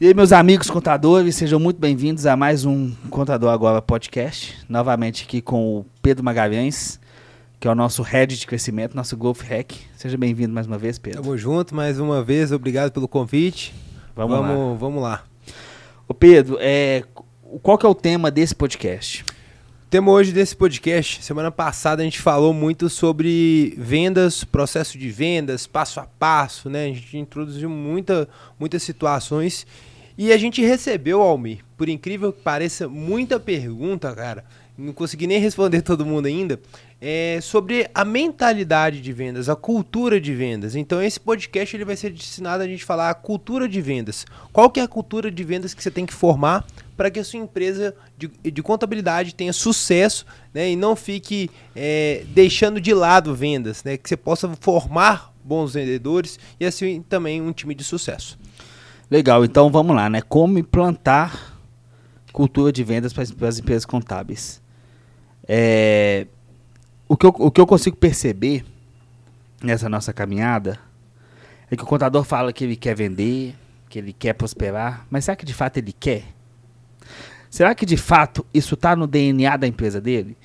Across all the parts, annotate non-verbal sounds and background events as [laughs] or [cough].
E aí, meus amigos contadores, sejam muito bem-vindos a mais um Contador Agora podcast. Novamente aqui com o Pedro Magalhães, que é o nosso head de crescimento, nosso Golf Hack. Seja bem-vindo mais uma vez, Pedro. Tamo junto mais uma vez, obrigado pelo convite. Vamos, vamos lá. Vamos lá. Ô Pedro, é, qual que é o tema desse podcast? O tema hoje desse podcast, semana passada a gente falou muito sobre vendas, processo de vendas, passo a passo, né? A gente introduziu muita, muitas situações e a gente recebeu, Almir, por incrível que pareça, muita pergunta, cara. Não consegui nem responder todo mundo ainda. É sobre a mentalidade de vendas, a cultura de vendas. Então esse podcast ele vai ser destinado a gente falar a cultura de vendas. Qual que é a cultura de vendas que você tem que formar para que a sua empresa de, de contabilidade tenha sucesso né, e não fique é, deixando de lado vendas, né, que você possa formar bons vendedores e assim também um time de sucesso. Legal, então vamos lá, né? Como implantar cultura de vendas para as empresas contábeis. É, o, que eu, o que eu consigo perceber nessa nossa caminhada é que o contador fala que ele quer vender, que ele quer prosperar, mas será que de fato ele quer? Será que de fato isso está no DNA da empresa dele?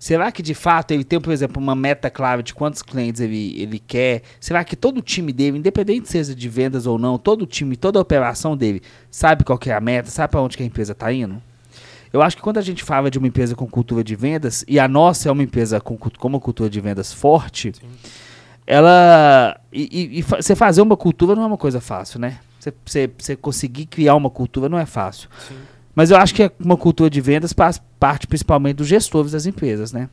Será que de fato ele tem, por exemplo, uma meta clara de quantos clientes ele, ele quer? Será que todo o time dele, independente seja de vendas ou não, todo o time, toda a operação dele, sabe qual é a meta, sabe para onde que a empresa está indo? Eu acho que quando a gente fala de uma empresa com cultura de vendas, e a nossa é uma empresa com, com uma cultura de vendas forte, Sim. ela. E, e, e, você fazer uma cultura não é uma coisa fácil, né? Você, você, você conseguir criar uma cultura não é fácil. Sim. Mas eu acho que uma cultura de vendas parte principalmente dos gestores das empresas, né?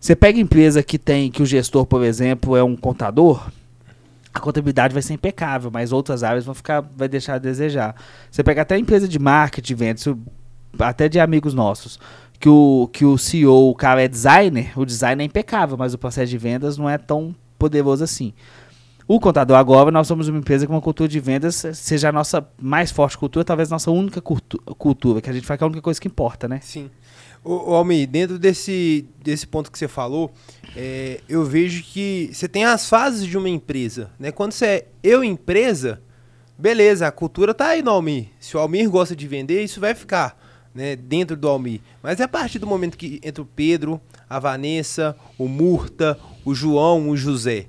Você pega empresa que tem, que o gestor, por exemplo, é um contador, a contabilidade vai ser impecável, mas outras áreas vão ficar, vai deixar a desejar. Você pega até empresa de marketing, vendas, até de amigos nossos, que o, que o CEO, o cara é designer, o design é impecável, mas o processo de vendas não é tão poderoso assim. O Contador Agora, nós somos uma empresa com uma cultura de vendas, seja a nossa mais forte cultura, talvez a nossa única cultura, que a gente faz que é a única coisa que importa, né? Sim. Ô, Almir, dentro desse, desse ponto que você falou, é, eu vejo que você tem as fases de uma empresa, né? Quando você é eu empresa, beleza, a cultura tá aí no Almir. Se o Almir gosta de vender, isso vai ficar né, dentro do Almir. Mas é a partir do momento que entra o Pedro, a Vanessa, o Murta, o João, o José.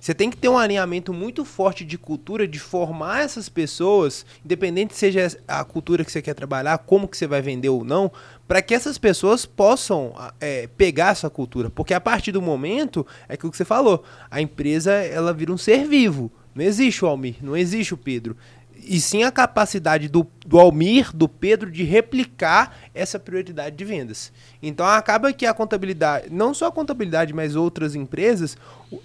Você tem que ter um alinhamento muito forte de cultura, de formar essas pessoas, independente seja a cultura que você quer trabalhar, como que você vai vender ou não, para que essas pessoas possam é, pegar essa cultura. Porque a partir do momento, é aquilo que você falou, a empresa ela vira um ser vivo. Não existe o Almir, não existe o Pedro e sim a capacidade do, do Almir, do Pedro, de replicar essa prioridade de vendas. Então acaba que a contabilidade, não só a contabilidade, mas outras empresas,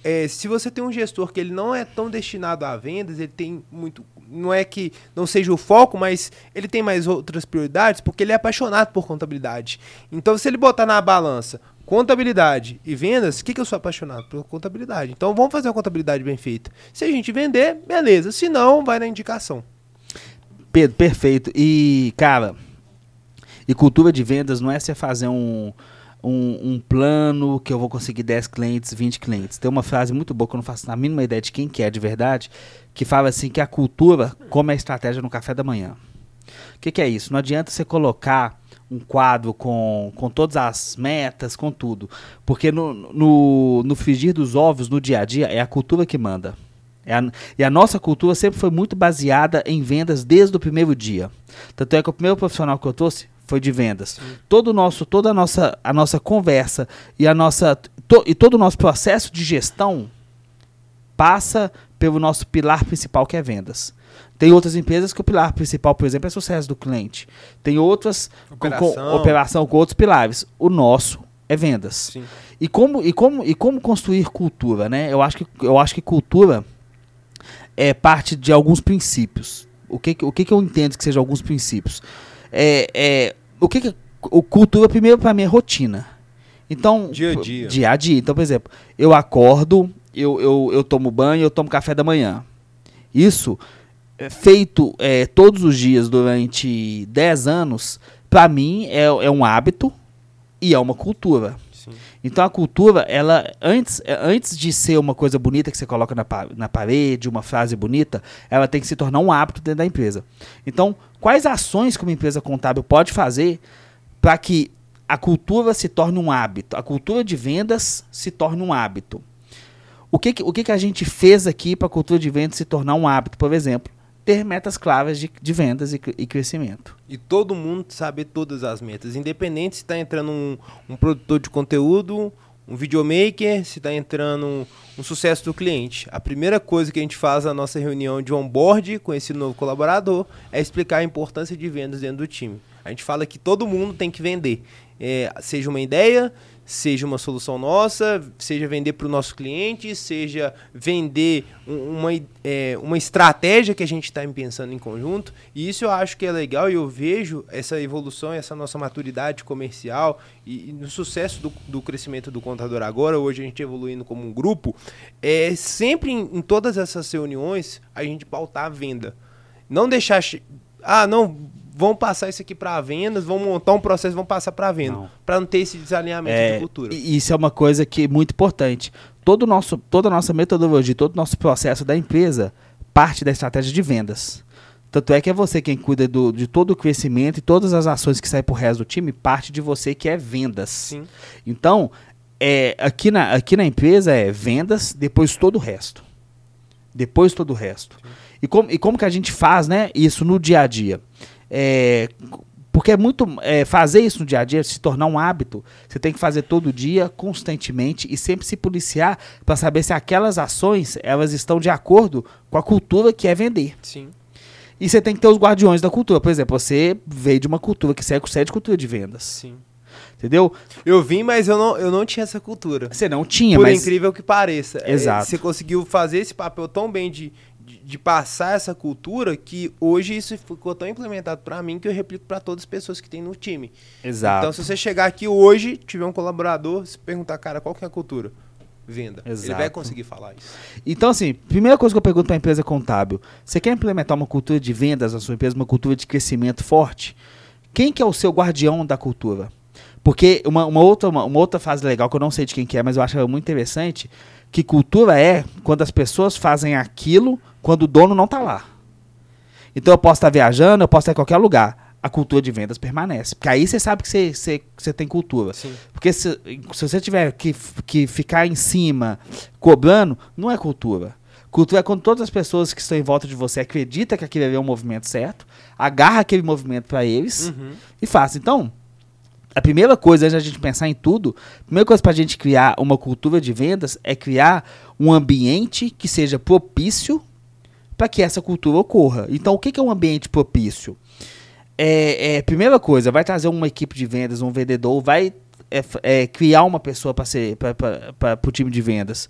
é, se você tem um gestor que ele não é tão destinado a vendas, ele tem muito. Não é que não seja o foco, mas ele tem mais outras prioridades, porque ele é apaixonado por contabilidade. Então, se ele botar na balança contabilidade e vendas, o que, que eu sou apaixonado por contabilidade. Então vamos fazer uma contabilidade bem feita. Se a gente vender, beleza. Se não, vai na indicação. Pedro, perfeito. E, cara, e cultura de vendas não é você fazer um, um, um, plano que eu vou conseguir 10 clientes, 20 clientes. Tem uma frase muito boa que eu não faço a mínima ideia de quem que é de verdade, que fala assim que a cultura como a estratégia no café da manhã. O que, que é isso? Não adianta você colocar um quadro com, com todas as metas, com tudo. Porque no, no, no frigir dos ovos, no dia a dia, é a cultura que manda. É a, e a nossa cultura sempre foi muito baseada em vendas desde o primeiro dia. Tanto é que o primeiro profissional que eu trouxe foi de vendas. Sim. Todo o nosso, toda a nossa, a nossa conversa e, a nossa, to, e todo o nosso processo de gestão passa pelo nosso pilar principal que é vendas. Tem outras empresas que o pilar principal, por exemplo, é sucesso do cliente. Tem outras operação com, com, operação com outros pilares. O nosso é vendas. Sim. E como, e, como, e como construir cultura, né? Eu acho que, eu acho que cultura é parte de alguns princípios. O que, o que, que eu entendo que sejam alguns princípios? É, é, o que, que o cultura, primeiro, para mim, é rotina. Então, dia a dia. Dia a dia. Então, por exemplo, eu acordo, eu, eu, eu tomo banho, eu tomo café da manhã. Isso é, feito é, todos os dias durante 10 anos, para mim é, é um hábito e é uma cultura. Então a cultura, ela antes, é, antes de ser uma coisa bonita que você coloca na, na parede, uma frase bonita, ela tem que se tornar um hábito dentro da empresa. Então, quais ações que uma empresa contábil pode fazer para que a cultura se torne um hábito, a cultura de vendas se torne um hábito? O que, que- o que, que a gente fez aqui para a cultura de vendas se tornar um hábito? Por exemplo, ter metas claras de, de vendas e, e crescimento. E todo mundo saber todas as metas. Independente se está entrando um, um produtor de conteúdo, um videomaker, se está entrando um, um sucesso do cliente. A primeira coisa que a gente faz na nossa reunião de onboard com esse novo colaborador é explicar a importância de vendas dentro do time. A gente fala que todo mundo tem que vender. É, seja uma ideia, seja uma solução nossa, seja vender para o nosso cliente, seja vender um- uma, é, uma estratégia que a gente está pensando em conjunto. E isso eu acho que é legal e eu vejo essa evolução, essa nossa maturidade comercial e, e no sucesso do, do crescimento do contador agora, hoje a gente evoluindo como um grupo, é sempre em, em todas essas reuniões a gente pautar a venda. Não deixar. Ah, não, vamos passar isso aqui para vendas, vamos montar um processo, vamos passar para venda. Para não ter esse desalinhamento É, de cultura. e isso é uma coisa que é muito importante. Todo nosso, toda a nossa metodologia, todo o nosso processo da empresa parte da estratégia de vendas. Tanto é que é você quem cuida do- de todo o crescimento e todas as ações que saem pro resto do time, parte de você que é vendas. Sim. Então, é, aqui, na, aqui na empresa é vendas, depois todo o resto. Depois todo o resto. E como, e como que a gente faz né, isso no dia a dia? É, porque é muito. é, fazer isso no dia a dia, se tornar um hábito, você tem que fazer todo dia, constantemente, e sempre se policiar para saber se aquelas ações elas estão de acordo com a cultura que é vender. Sim. E você tem que ter os guardiões da cultura. Por exemplo, você veio de uma cultura que segue de cultura de vendas. Sim. Entendeu? Eu vim, mas eu não, eu não tinha essa cultura. Você não tinha, Por mas. incrível que pareça. É, Exato. você conseguiu fazer esse papel tão bem de, de, passar essa cultura que hoje isso ficou tão implementado pra mim que eu replico pra todas as pessoas que tem no time. Exato. Então, se você chegar aqui hoje, tiver um colaborador, se perguntar, cara, qual que é a cultura? Venda. Ele Exato. vai conseguir falar isso. Então, assim, primeira coisa que eu pergunto para a empresa contábil: você quer implementar uma cultura de vendas na sua empresa, uma cultura de crescimento forte? Quem que é o seu guardião da cultura? Porque uma, uma outra, uma, uma outra fase legal, que eu não sei de quem que é, mas eu acho muito interessante, que cultura é quando as pessoas fazem aquilo quando o dono não está lá. Então eu posso estar viajando, eu posso estar em qualquer lugar. A cultura de vendas permanece. Porque aí você sabe que você, você, você tem cultura. Sim. Porque se, se você tiver que, que ficar em cima cobrando, não é cultura. Cultura é quando todas as pessoas que estão em volta de você acreditam que ali é o movimento certo, agarra aquele movimento para eles Uhum. e faz. Então, a primeira coisa, antes da gente pensar em tudo, a primeira coisa para a gente criar uma cultura de vendas é criar um ambiente que seja propício para que essa cultura ocorra. Então, o que que é um ambiente propício? É, é, primeira coisa, vai trazer uma equipe de vendas, um vendedor, vai é, é, criar uma pessoa para ser para o time de vendas.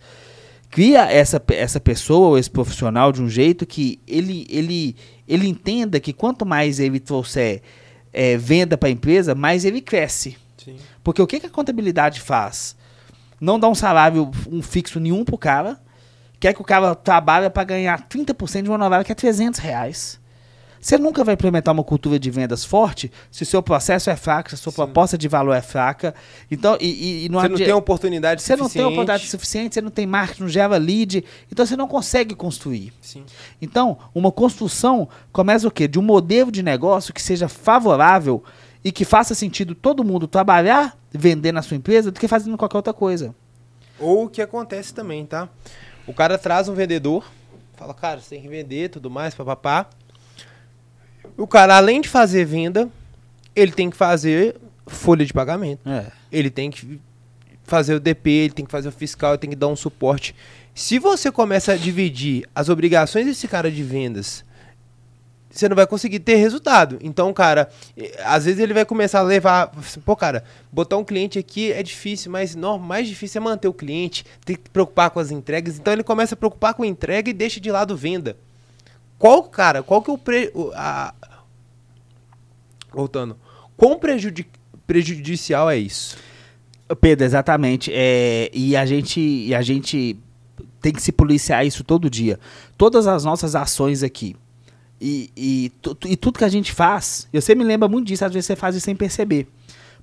Cria essa, essa pessoa ou esse profissional de um jeito que ele, ele, ele entenda que quanto mais ele trouxer é, venda para a empresa, mais ele cresce. Sim. Porque o que, que a contabilidade faz? Não dá um salário um fixo nenhum pro cara, quer que o cara trabalhe para ganhar 30% de uma novela que é 300 reais. Você nunca vai implementar uma cultura de vendas forte se o seu processo é fraco, se a sua Sim. proposta de valor é fraca. Então, e, e- não Você não tem oportunidade você não tem suficiente. oportunidade suficiente, você não tem marketing, não gera lead, então você não consegue construir. Sim. Então, uma construção começa o quê? De um modelo de negócio que seja favorável e que faça sentido todo mundo trabalhar, vender na sua empresa, do que fazendo qualquer outra coisa. Ou o que acontece também, tá? O cara traz um vendedor, fala, cara, você tem que vender, tudo mais, papapá. O cara, além de fazer venda, ele tem que fazer folha de pagamento. É. Ele tem que fazer o DP, ele tem que fazer o fiscal, ele tem que dar um suporte. Se você começa a dividir as obrigações desse cara de vendas, você não vai conseguir ter resultado. Então, cara, às vezes ele vai começar a levar. Pô, cara, botar um cliente aqui é difícil, mas não, mais difícil é manter o cliente, tem que preocupar com as entregas. Então ele começa a preocupar com a entrega e deixa de lado venda. Qual, cara, qual que é o. Pre, a, voltando. Quão prejudi, prejudicial é isso? Pedro, exatamente. É, e, a gente, e a gente tem que se policiar isso todo dia. Todas as nossas ações aqui. E, e, tu- e tudo que a gente faz, eu sempre me lembro muito disso, às vezes você faz isso sem perceber.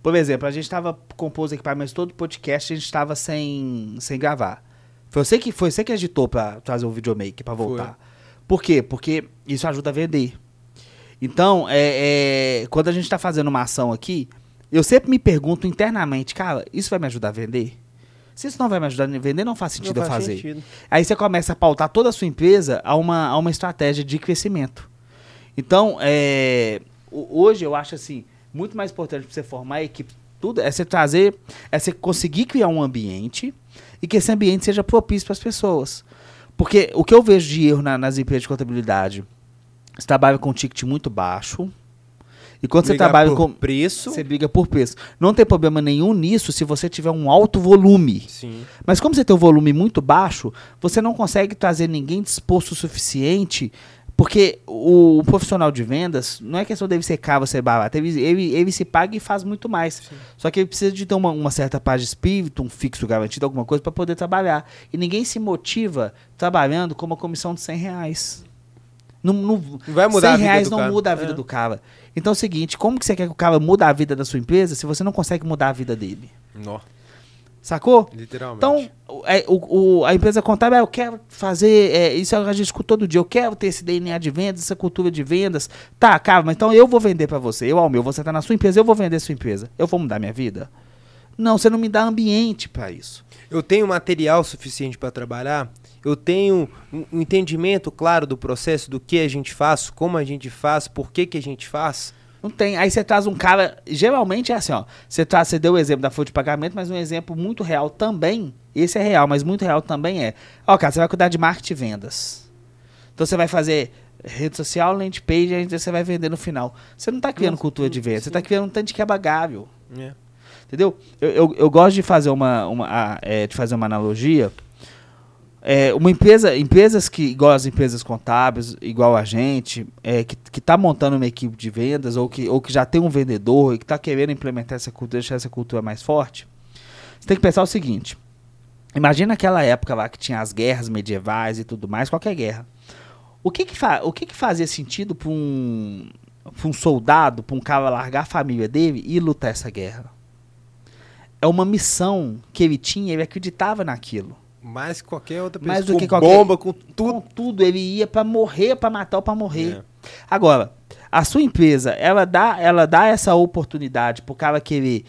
Por exemplo, a gente estava compôs os equipamentos todo podcast, a gente estava sem, sem gravar. Foi você que foi você que editou para trazer o videomaker para voltar. Foi. Por quê? Porque isso ajuda a vender. Então, é, é quando a gente está fazendo uma ação aqui, eu sempre me pergunto internamente, cara, isso vai me ajudar a vender? Se isso não vai me ajudar a vender, não faz sentido não eu fazer. Sentido. Aí você começa a pautar toda a sua empresa a uma, a uma estratégia de crescimento. Então, é, hoje eu acho assim, muito mais importante para você formar a equipe, tudo, é você trazer, é você conseguir criar um ambiente e que esse ambiente seja propício para as pessoas. Porque o que eu vejo de erro na, nas empresas de contabilidade, você trabalha com um ticket muito baixo, e quando você trabalha com preço, você briga por preço. Não tem problema nenhum nisso se você tiver um alto volume. Sim. Mas como você tem um volume muito baixo, você não consegue trazer ninguém disposto o suficiente porque o, o, profissional de vendas, não é questão dele ser caro ou ser barato, ele, ele, ele, se paga e faz muito mais. Sim. Só que ele precisa de ter uma, uma, certa paz de espírito, um fixo garantido, alguma coisa para poder trabalhar. E ninguém se motiva trabalhando com uma comissão de 100 reais. Não, não, vai mudar 100 reais não cara. muda a vida é. do cara. Então é o seguinte, como que você quer que o cara mude a vida da sua empresa se você não consegue mudar a vida dele? Não. Sacou? Literalmente. Então, é, o, o, a empresa contábil, é, eu quero fazer, é, isso a gente escuta todo dia, eu quero ter esse DNA de vendas, essa cultura de vendas. Tá, cara, mas então eu vou vender para você. Eu, ao meu, você tá na sua empresa, eu vou vender a sua empresa. Eu vou mudar minha vida? Não, você não me dá ambiente para isso. Eu tenho material suficiente para trabalhar? eu tenho um entendimento claro do processo, do que a gente faz, como a gente faz, por que, que a gente faz? Não tem. Aí você traz um cara. Geralmente é assim, ó. Você, traz, você deu o exemplo da folha de pagamento, mas um exemplo muito real também. Esse é real, mas muito real também é. Ó, cara, você vai cuidar de marketing e vendas. Então você vai fazer rede social, landing page, aí você vai vender no final. Você não está criando Nossa, cultura de venda, você está criando um tanto de quebagável. É. Entendeu? Eu, eu, eu, gosto de fazer uma, uma, é, de fazer uma analogia é, uma empresa, empresas que, igual as empresas contábeis, igual a gente, é, que está montando uma equipe de vendas ou que, ou que já tem um vendedor e que está querendo implementar essa cultura, deixar essa cultura mais forte, você tem que pensar o seguinte: imagina aquela época lá que tinha as guerras medievais e tudo mais, qualquer guerra. O que que, o que, que fazia sentido para um, um soldado, para um cara largar a família dele e lutar essa guerra? É uma missão que ele tinha, ele acreditava naquilo. Mais que qualquer outra pessoa. Mais do com que qualquer, bomba, com tudo. Com tudo. Ele ia para morrer, para matar ou para morrer. É. Agora, a sua empresa, ela dá, ela dá essa oportunidade pro cara querer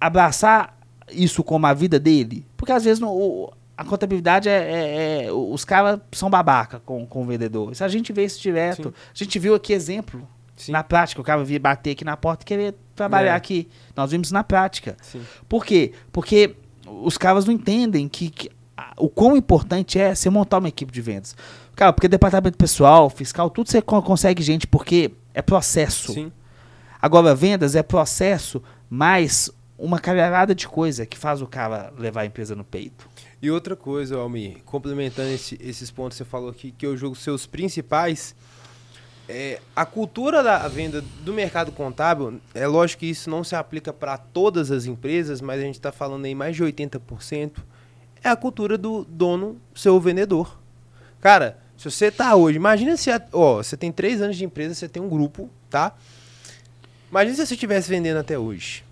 abraçar isso como a vida dele. Porque às vezes no, o, a contabilidade é, é, é, Os caras são babaca com, com o vendedor. Isso a gente vê isso direto. Sim. A gente viu aqui exemplo. Sim. Na prática, o cara via bater aqui na porta e querer trabalhar é. aqui. Nós vimos na prática. Sim. Por quê? Porque os caras não entendem que, que o quão importante é você montar uma equipe de vendas. Cara, porque departamento pessoal, fiscal, tudo você consegue gente, porque é processo. Sim. Agora, vendas é processo, mais uma caralhada de coisa que faz o cara levar a empresa no peito. E outra coisa, Almi, complementando esse, esses pontos que você falou aqui, que eu jogo seus principais, é, a cultura da venda do mercado contábil, é lógico que isso não se aplica para todas as empresas, mas a gente está falando aí mais de 80%, é a cultura do dono ser o vendedor. Cara, se você tá hoje, imagina se, ó, você tem três anos de empresa, você tem um grupo, tá? Imagina se você estivesse vendendo até hoje.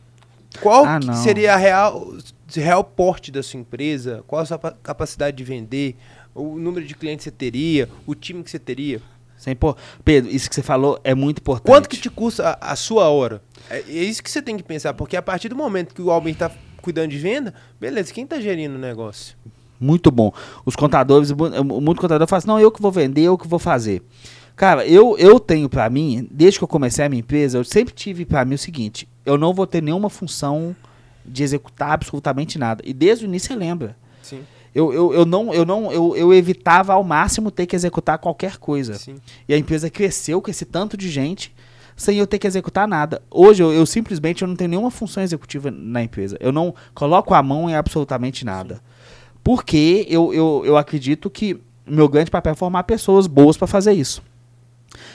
Qual ah, seria a real, real porte da sua empresa? Qual a sua capacidade de vender? O número de clientes que você teria? O time que você teria? Sem por... Pedro, isso que você falou é muito importante. Quanto que te custa a, a sua hora? É, é, isso que você tem que pensar, porque a partir do momento que o Albin está cuidando de venda, beleza, quem está gerindo o negócio? Muito bom. Os contadores, muito contador fala assim, não, eu que vou vender, eu que vou fazer. Cara, eu, eu tenho para mim, desde que eu comecei a minha empresa, eu sempre tive para mim o seguinte, eu não vou ter nenhuma função de executar absolutamente nada. E desde o início você lembra. Sim. Eu, eu, eu não, eu não, eu, eu evitava ao máximo ter que executar qualquer coisa. Sim. E a empresa cresceu com esse tanto de gente sem eu ter que executar nada. Hoje eu, eu, simplesmente eu não tenho nenhuma função executiva na empresa. Eu não coloco a mão em absolutamente nada. Porque eu, eu, eu acredito que meu grande papel é formar pessoas boas para fazer isso.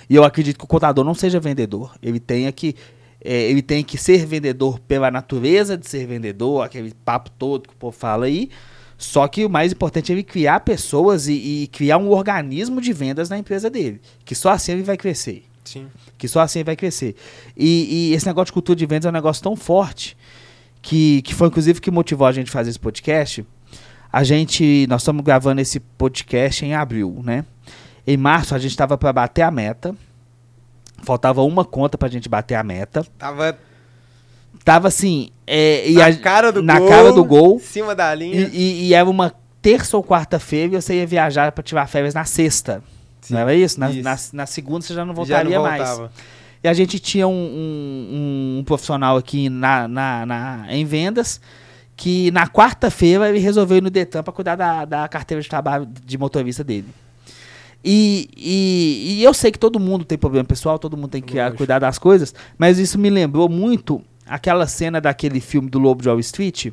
E eu acredito que o contador não seja vendedor. Ele tenha que é, ele tem que ser vendedor pela natureza de ser vendedor, aquele papo todo que o povo fala aí. Só que o mais importante é ele criar pessoas e, e criar um organismo de vendas na empresa dele. Que só assim ele vai crescer. Sim. Que só assim vai crescer. E, e esse negócio de cultura de vendas é um negócio tão forte que, que foi inclusive que motivou a gente a fazer esse podcast. A gente, nós estamos gravando esse podcast em abril, né? Em março a gente estava para bater a meta. Faltava uma conta pra gente bater a meta. Tava Tava assim, é, na a- cara do na gol. cara do gol. Em cima da linha. E, e- e era uma terça ou quarta-feira e você ia viajar para tirar férias na sexta. Sim, não era isso? Na, isso. na, na segunda você já não Já voltaria não mais. E a gente tinha um, um- um profissional aqui na, na, na- em vendas que na quarta-feira ele resolveu ir no Detran para cuidar da, da carteira de trabalho de motorista dele. E, e, e eu sei que todo mundo tem problema pessoal, todo mundo tem que Lógico. cuidar das coisas, mas isso me lembrou muito aquela cena daquele filme do Lobo de Wall Street,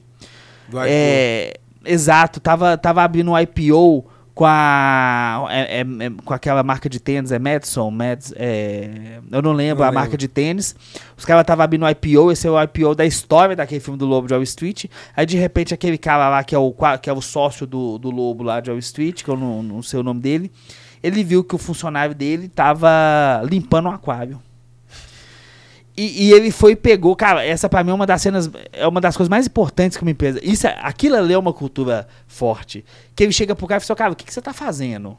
Do é, exato, tava, tava abrindo um IPO com a é- é- é- com aquela marca de tênis, é Madison, Mads, é, eu não lembro Não a lembro. marca de tênis. Os caras estavam abrindo um IPO, esse é o IPO da história daquele filme do Lobo de Wall Street. Aí de repente aquele cara lá que é o que é o sócio do, do Lobo lá de Wall Street, que eu não, não sei o nome dele, ele viu que o funcionário dele tava limpando um aquário. E, e ele foi e pegou, cara, essa pra mim é uma das cenas, é uma das coisas mais importantes que uma empresa. Isso, é- aquilo ali é uma cultura forte. Que ele chega pro cara e fala, cara, o que, que você tá fazendo?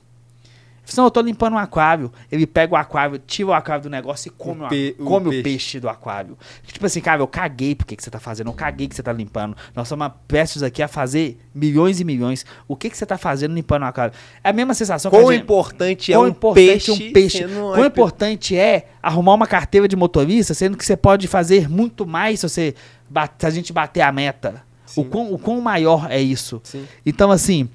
Ele fala, não, eu tô limpando um aquário. Ele pega o aquário, tira o aquário do negócio e come, o, pe- o come o, peixe. peixe. do aquário. Tipo assim, cara, eu caguei por que, que você tá fazendo, eu caguei que você tá limpando. Nós somos prestes aqui a fazer milhões e milhões. O que, que você tá fazendo limpando o aquário? É a mesma sensação que Quão a gente... importante é Quão um importante peixe, é um peixe. Quão IP. importante é arrumar uma carteira de motorista, sendo que você pode fazer muito mais se, você se a gente bater a meta. O quão, o quão maior é isso. Sim. Então, assim,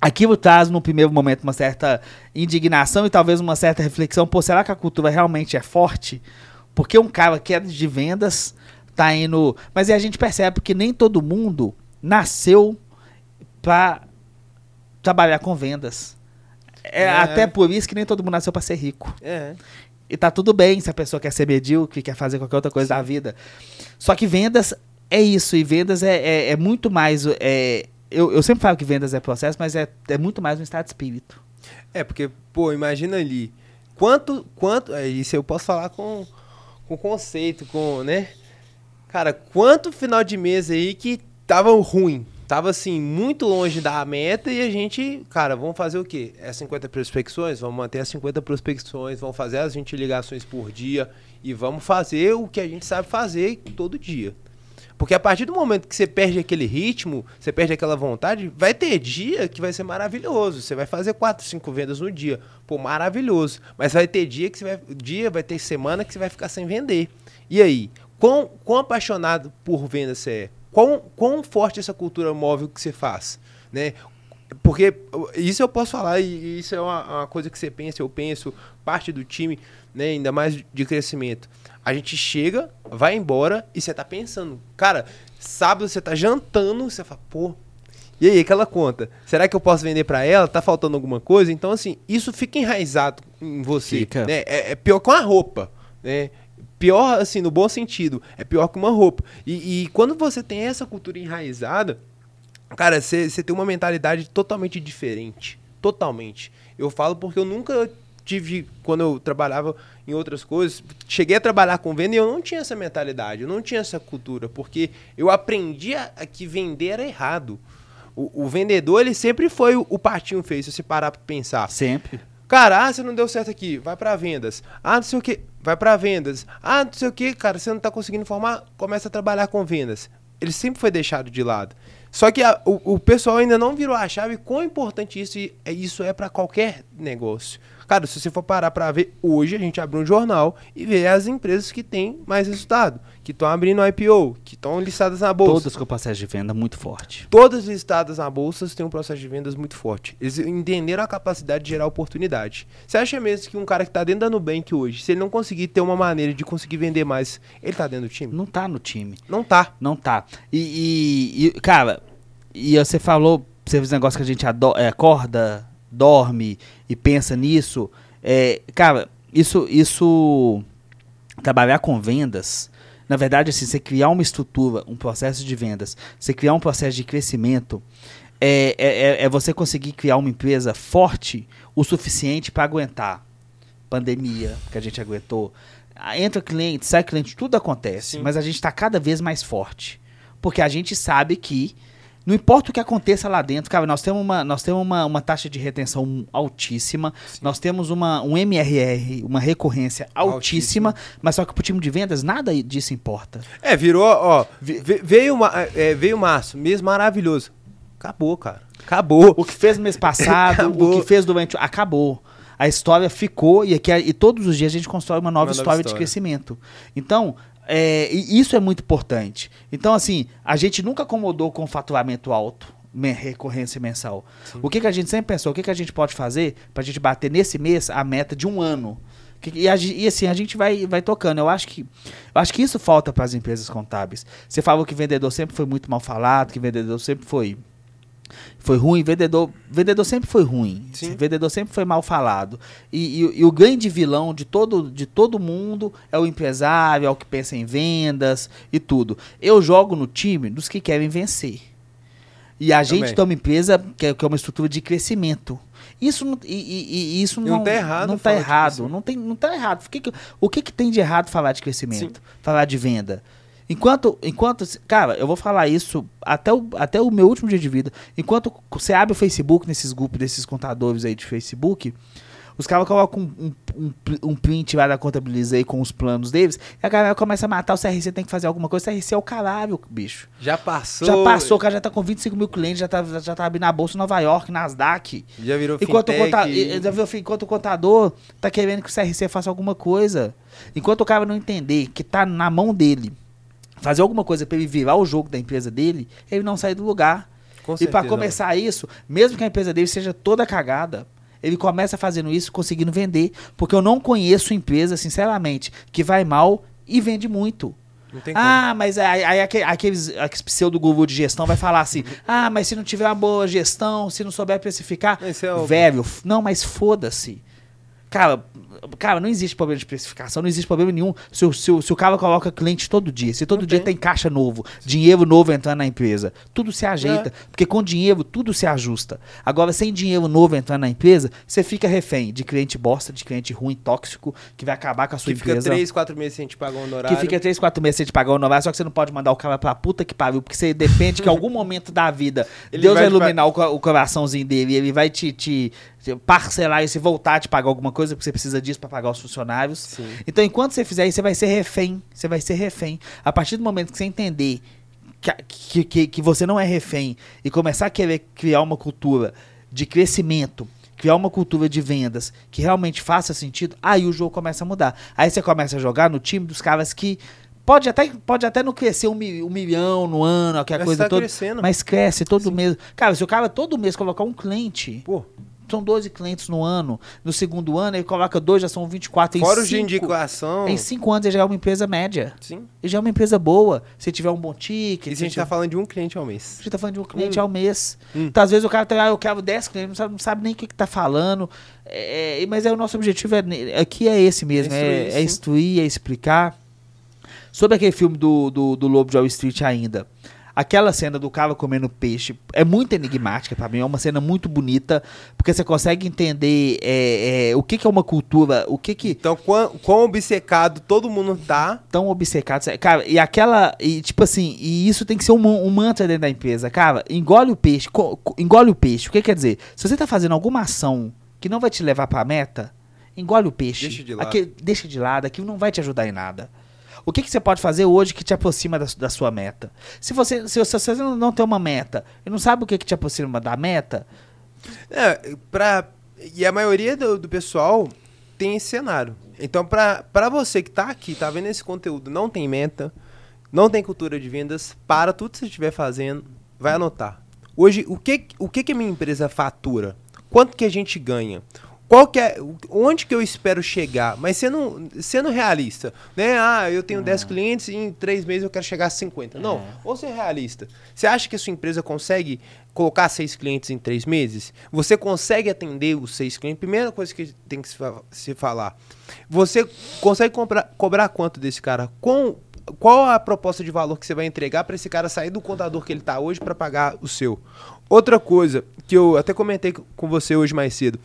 aquilo traz no primeiro momento uma certa indignação e talvez uma certa reflexão. Pô, será que a cultura realmente é forte? Porque um cara que é de vendas tá indo. Mas aí a gente percebe que nem todo mundo nasceu pra trabalhar com vendas. É, É. até por isso que nem todo mundo nasceu pra ser rico. É. E tá tudo bem se a pessoa quer ser medíocre, quer fazer qualquer outra coisa da vida. Só que vendas é isso, e vendas é, é, é muito mais. É, eu, eu sempre falo que vendas é processo, mas é, é muito mais um estado de espírito. É, porque, pô, imagina ali. Quanto, quanto. É, isso eu posso falar com, com conceito, com, né? Cara, quanto final de mês aí que tava ruim. Tava assim, muito longe da meta e a gente, cara, vamos fazer o quê? É 50 prospecções? Vamos manter as 50 prospecções, vamos fazer as 20 ligações por dia e vamos fazer o que a gente sabe fazer todo dia. Porque a partir do momento que você perde aquele ritmo, você perde aquela vontade, vai ter dia que vai ser maravilhoso. Você vai fazer quatro, cinco vendas no dia. Pô, maravilhoso. Mas vai ter dia que você vai. Dia, vai ter semana que você vai ficar sem vender. E aí? Quão, quão apaixonado por venda você é? Quão, quão forte essa cultura móvel que você faz? Né? Porque isso eu posso falar, e isso é uma, uma coisa que você pensa, eu penso, parte do time, né, ainda mais de crescimento. A gente chega, vai embora e você tá pensando, cara, sábado você tá jantando, você fala, pô, e aí, aquela conta? Será que eu posso vender para ela? Tá faltando alguma coisa? Então, assim, isso fica enraizado em você. Fica. Né? É, é pior que uma roupa, né? Pior, assim, no bom sentido. É pior que uma roupa. E, e quando você tem essa cultura enraizada, cara, você tem uma mentalidade totalmente diferente. Totalmente. Eu falo porque eu nunca tive, quando eu trabalhava em outras coisas, cheguei a trabalhar com venda e eu não tinha essa mentalidade, eu não tinha essa cultura, porque eu aprendi a, a que vender era errado. O, o vendedor, ele sempre foi o, o patinho feio, se você parar pra pensar. Sempre. Cara, ah, você não deu certo aqui, vai pra vendas. Ah, não sei o que, vai pra vendas. Ah, não sei o que, cara, você não tá conseguindo formar, começa a trabalhar com vendas. Ele sempre foi deixado de lado. Só que a- o, o pessoal ainda não virou a chave quão importante isso, é- isso é pra qualquer negócio. Cara, se você for parar pra ver, hoje a gente abre um jornal e vê as empresas que têm mais resultado, que estão abrindo IPO, que estão listadas na bolsa. Todas com processo de venda muito forte. Todas listadas na bolsa têm um processo de vendas muito forte. Eles entenderam a capacidade de gerar oportunidade. Você acha mesmo que um cara que está dentro da Nubank hoje, se ele não conseguir ter uma maneira de conseguir vender mais, ele tá dentro do time? Não tá no time. Não tá. Não tá. E, e- e, cara, e você falou, você fez um negócio que a gente ado- é, acorda, dorme e pensa nisso. É, cara, isso, isso. Trabalhar com vendas. Na verdade, assim, você criar uma estrutura, um processo de vendas, você criar um processo de crescimento, é, é, é- é você conseguir criar uma empresa forte o suficiente para aguentar pandemia, que a gente aguentou. Ah, Entra cliente, sai cliente, tudo acontece. Sim. Mas a gente está cada vez mais forte. Porque a gente sabe que não importa o que aconteça lá dentro, cara, nós temos uma, nós temos uma, uma taxa de retenção altíssima, nós temos uma, um MRR, uma recorrência altíssima, mas só que pro time de vendas nada disso importa. É, virou, ó. ve- Veio, uma, é, veio março, mês maravilhoso. Acabou, cara. Acabou. O que fez no mês passado, o que fez durante. Acabou. A história ficou e, aqui, e todos os dias a gente constrói uma nova, Uma nova história, de história. crescimento. Então, é, e isso é muito importante. Então, assim, a gente nunca acomodou com faturamento alto, recorrência mensal. O que, que a gente sempre pensou? O que, que a gente pode fazer pra gente bater nesse mês a meta de um ano? E, a e assim, a gente vai, vai tocando. Eu acho que, eu acho que isso falta para as empresas contábeis. Você falou que vendedor sempre foi muito mal falado, que vendedor sempre foi foi ruim, vendedor, vendedor sempre foi ruim. Sim. Vendedor sempre foi mal falado. E, e- e o grande vilão de todo, de todo mundo é o empresário, é o que pensa em vendas e tudo. Eu jogo no time dos que querem vencer. E a gente Também. tem uma empresa que é, que é uma estrutura de crescimento. Isso não, e, e- isso não não, tá errado Não tá errado. Não, tem, não tá errado. O que, que- o que, que tem de errado falar de crescimento? Falar de venda? Enquanto, enquanto, cara, eu vou falar isso até o, até o meu último dia de vida. Enquanto você abre o Facebook nesses grupos desses contadores aí de Facebook, os caras colocam um, um, um, print lá da contabiliza aí com os planos deles, e a galera começa a matar o CRC, tem que fazer alguma coisa. O CRC é o caralho, bicho. Já passou. Já passou, o cara já tá com 25 mil clientes, já tá, já tá abrindo a bolsa em Nova York, Nasdaq. Já virou Enquanto o, fintech. conta, e- já viu, enquanto o contador tá querendo que o CRC faça alguma coisa. Enquanto o cara não entender que tá na mão dele fazer alguma coisa pra ele virar o jogo da empresa dele, ele não sai do lugar. Com e certeza, começar isso, mesmo que a empresa dele seja toda cagada, ele começa fazendo isso conseguindo vender. Porque eu não conheço empresa, sinceramente, que vai mal e vende muito. Tem como. Ah, mas aí, aí aque- aqueles, aqueles pseudo-guru de gestão vai falar assim: [laughs] ah, mas se não tiver uma boa gestão, se não souber precificar. É o- Velho, não, mas foda-se. Cara, cara, não existe problema de precificação, não existe problema nenhum. Se, o- se, o- se o cara coloca cliente todo dia, se todo Não dia tem. tem caixa novo, dinheiro novo entrando na empresa, tudo se ajeita. É. Porque com dinheiro tudo se ajusta. Agora, sem dinheiro novo entrando na empresa, você fica refém de cliente bosta, de cliente ruim, tóxico, que vai acabar com a sua Que fica empresa. três, quatro meses sem te pagar um honorário. Que fica 3, 4 meses sem te pagar o honorário, só que você não pode mandar o cara pra puta que pariu, porque você depende que em algum momento da vida [laughs] Ele Deus vai, iluminar o, co- o coraçãozinho dele e ele vai te, te- parcelar e se voltar a te pagar alguma coisa, porque você precisa disso pra pagar os funcionários. Sim. Então, enquanto você fizer isso, você vai ser refém. Você vai ser refém. A partir do momento que você entender que, que, que, você não é refém e começar a querer criar uma cultura de crescimento, criar uma cultura de vendas que realmente faça sentido, aí o jogo começa a mudar. Aí você começa a jogar no time dos caras que pode até, pode até não crescer um, mi- um milhão no ano, aquela Mas coisa tá toda, crescendo. mas cresce todo mês. Cara, se o cara todo mês colocar um cliente, Pô, são 12 clientes no ano, no segundo ano ele coloca dois, já são 24 em fora os de cinco- indicação. em cinco anos ele já é uma empresa média. Sim. Ele já é uma empresa boa. Se tiver um bom ticket. E se a gente tiver- tá falando de um cliente ao mês. a gente tá falando de um cliente Hum. ao mês. Hum. Então, às vezes o cara tá, ah, eu quero 10 clientes, não sabe, não sabe nem o que, que tá falando. É, é, mas é o nosso objetivo é, aqui é esse mesmo, É é, instruir, é sim. instruir, é explicar. Sobre aquele filme do, do, do Lobo de Wall Street ainda. Aquela cena do cara comendo peixe é muito enigmática pra mim, é uma cena muito bonita, porque você consegue entender é, é, o que, que é uma cultura, o que que Então, quão, quão obcecado todo mundo tá. tão obcecados. Cara, e aquela. E tipo assim, e isso tem que ser um, um mantra dentro da empresa. Cara, engole o peixe. co- co- engole o peixe. O que quer dizer? Se você tá fazendo alguma ação que não vai te levar pra meta, engole o peixe. Deixa de lado. Aquele- deixa de lado, aquilo não vai te ajudar em nada. O que, que você pode fazer hoje que te aproxima da, da sua meta? Se você, se se você não, tem uma meta e não sabe o que, que te aproxima da meta, É, pra, e a maioria do, do pessoal tem esse cenário. Então, pra você que tá aqui, tá vendo esse conteúdo, não tem meta, não tem cultura de vendas, para tudo que você estiver fazendo, vai anotar. Hoje, o que, o que, que a minha empresa fatura? Quanto que a gente ganha? Qual que é, onde que eu espero chegar? Mas sendo, sendo realista, né? Ah, eu tenho 10 clientes e em 3 meses eu quero chegar a 50. Não, É. ou ser realista. Você acha que a sua empresa consegue colocar 6 clientes em 3 meses? Você consegue atender os 6 clientes? Primeira coisa que tem que se falar. Você consegue comprar- cobrar quanto desse cara? Com, qual a proposta de valor que você vai entregar para esse cara sair do contador que ele está hoje para pagar o seu? Outra coisa que eu até comentei com você hoje mais cedo.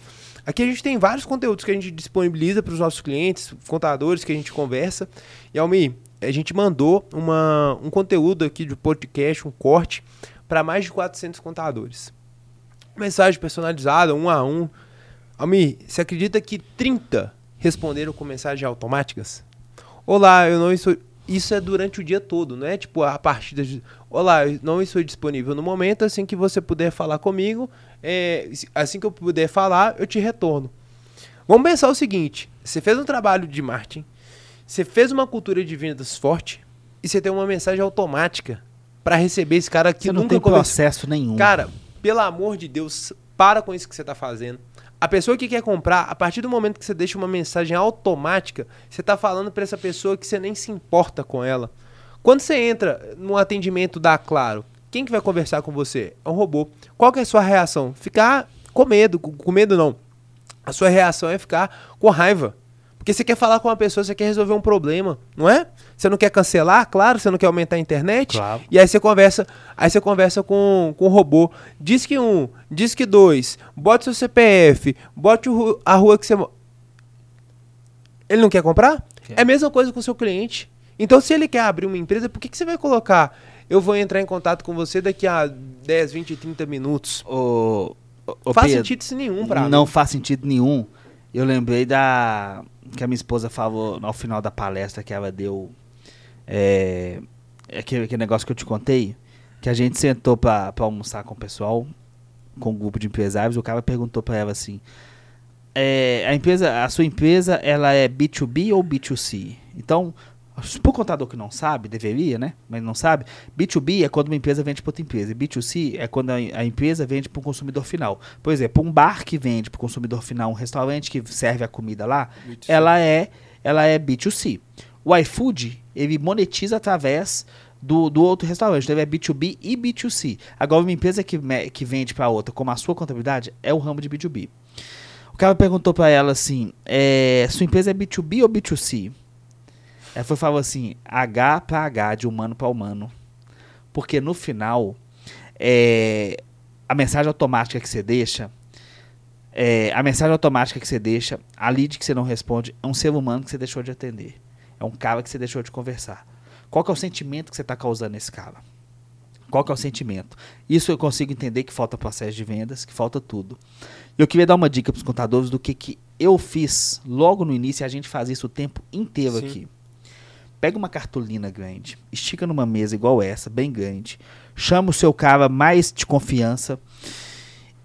Aqui a gente tem vários conteúdos que a gente disponibiliza para os nossos clientes, contadores que a gente conversa. E Almi, a gente mandou uma, um conteúdo aqui de podcast, um corte, para mais de 400 contadores. Mensagem personalizada, um a um. Almi, você acredita que 30 responderam com mensagens automáticas? Olá, eu não estou. Isso é durante o dia todo, não é tipo a partir de. Olá, não estou disponível no momento, assim que você puder falar comigo, é, assim que eu puder falar, eu te retorno. Vamos pensar o seguinte: você fez um trabalho de marketing, você fez uma cultura de vendas forte e você tem uma mensagem automática para receber esse cara que Você não nunca tem conversou. processo nenhum. Cara, pelo amor de Deus, para com isso que você está fazendo. A pessoa que quer comprar, a partir do momento que você deixa uma mensagem automática, você está falando para essa pessoa que você nem se importa com ela. Quando você entra no atendimento da Claro, quem que vai conversar com você? É um robô. Qual que é a sua reação? Ficar com medo, com medo não. A sua reação é ficar com raiva. Porque você quer falar com uma pessoa, você quer resolver um problema, não é? Você não quer cancelar, claro, você não quer aumentar a internet. Claro. E aí você conversa, aí você conversa com, com o robô. Diz que um, diz que dois, bote seu CPF, bote o a rua que você. Ele não quer comprar? Quer. É a mesma coisa com o seu cliente. Então, se ele quer abrir uma empresa, por que, que você vai colocar? Eu vou entrar em contato com você daqui a 10, 20, 30 minutos. Ô, Faz Pedro, sentido isso nenhum pra Não mim. faz sentido nenhum. Eu lembrei da. Que a minha esposa falou ao final da palestra que ela deu. É, aquele, aquele negócio que eu te contei. Que a gente sentou pra, pra almoçar com o pessoal, com um grupo de empresários. O cara perguntou pra ela assim: é, a, empresa, a sua empresa ela é B2B ou B2C? Então, pro contador que não sabe, deveria, né? Mas não sabe. B2B é quando uma empresa vende para outra empresa. E B2C é quando a, a empresa vende para o consumidor final. Por exemplo, um bar que vende para o consumidor final, um restaurante que serve a comida lá, ela é, ela é B2C. O iFood, ele monetiza através do, do outro restaurante. Então, ele é B2B e B2C. Agora, uma empresa que, me- que vende para outra, como a sua contabilidade, é o ramo de B2B. O cara perguntou para ela assim: é, sua empresa é B2B ou B2C? Ela foi falou assim: H para H, de humano para humano. Porque no final, é, a mensagem automática que você deixa, é, a mensagem automática que você deixa, a lead que você não responde, é um ser humano que você deixou de atender. É um cara que você deixou de conversar. Qual que é o sentimento que você está causando nesse cara? Qual que é o sentimento? Isso eu consigo entender que falta processo de vendas, que falta tudo. E eu queria dar uma dica para os contadores do que, que eu fiz logo no início, e a gente faz isso o tempo inteiro Sim. aqui. Pega uma cartolina grande, estica numa mesa igual essa, bem grande, chama o seu cara mais de confiança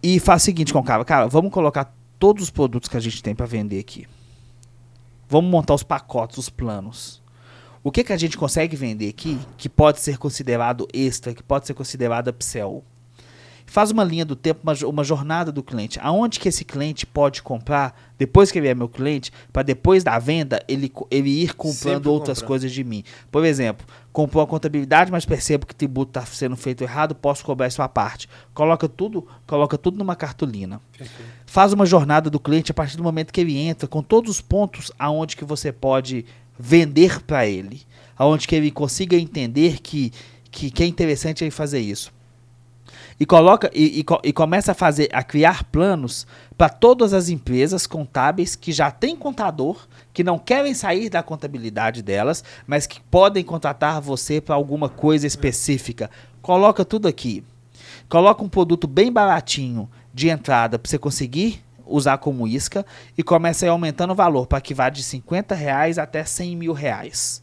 e faz o seguinte com o cara, cara, vamos colocar todos os produtos que a gente tem para vender aqui. Vamos montar os pacotes, os planos. O que, que a gente consegue vender aqui que pode ser considerado extra, que pode ser considerado upsell? Faz uma linha do tempo, uma, uma jornada do cliente. Aonde que esse cliente pode comprar, depois que ele é meu cliente, para depois da venda ele, ele ir comprando outras comprando. coisas de mim. Por exemplo, comprou a contabilidade, mas percebo que o tributo está sendo feito errado, posso cobrar isso à parte. Coloca tudo, coloca tudo numa cartolina faz uma jornada do cliente a partir do momento que ele entra, com todos os pontos aonde que você pode vender para ele, aonde que ele consiga entender que, que, que é interessante ele fazer isso. E coloca e, e e começa a fazer a criar planos para todas as empresas contábeis que já têm contador, que não querem sair da contabilidade delas, mas que podem contratar você para alguma coisa específica. Coloca tudo aqui. Coloca um produto bem baratinho de entrada para você conseguir usar como isca e começa a ir aumentando o valor para que vá de 50 reais até 100 mil reais.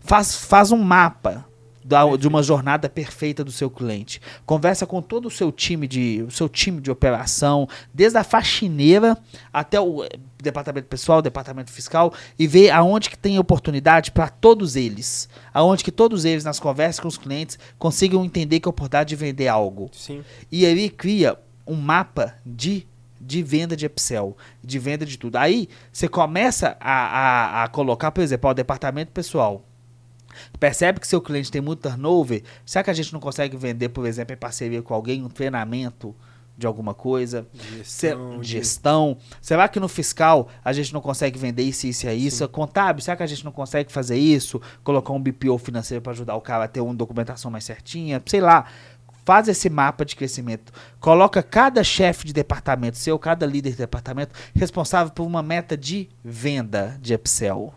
Faz, faz um mapa da- de uma jornada perfeita do seu cliente. Conversa com todo o seu time de, o seu time de operação, desde a faxineira até o eh, departamento pessoal, departamento fiscal, e ver aonde que tem oportunidade para todos eles. Aonde que todos eles, nas conversas com os clientes, consigam entender que é oportunidade de vender algo. Sim. E ele cria um mapa de, de venda de Excel, de venda de tudo. Aí você começa a, a, a colocar, por exemplo, o departamento pessoal. Percebe que seu cliente tem muito turnover. Será que a gente não consegue vender, por exemplo, em parceria com alguém, um treinamento de alguma coisa? Se- Gestão, de- gestão. Será que no fiscal a gente não consegue vender isso, isso e isso? Contábil, será que a gente não consegue fazer isso? Colocar um BPO financeiro para ajudar o cara a ter uma documentação mais certinha? Sei lá. faz esse mapa de crescimento, coloca cada chefe de departamento seu, cada líder de departamento responsável por uma meta de venda de Excel.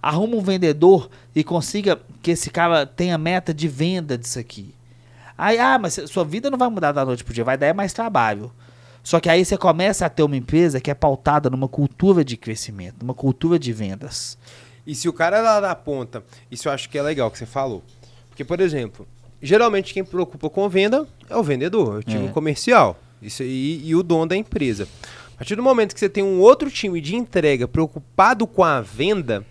Arruma um vendedor e consiga que esse cara tenha meta de venda disso aqui. Aí, ah, mas sua vida não vai mudar da noite pro dia, vai dar mais trabalho. Só que aí você começa a ter uma empresa que é pautada numa cultura de crescimento, numa cultura de vendas. E se o cara é lá da ponta, isso eu acho que é legal que você falou. Porque, por exemplo, geralmente quem preocupa com venda é o vendedor, o time É. comercial. Isso aí, e o dono da empresa. A partir do momento que você tem um outro time de entrega preocupado com a venda,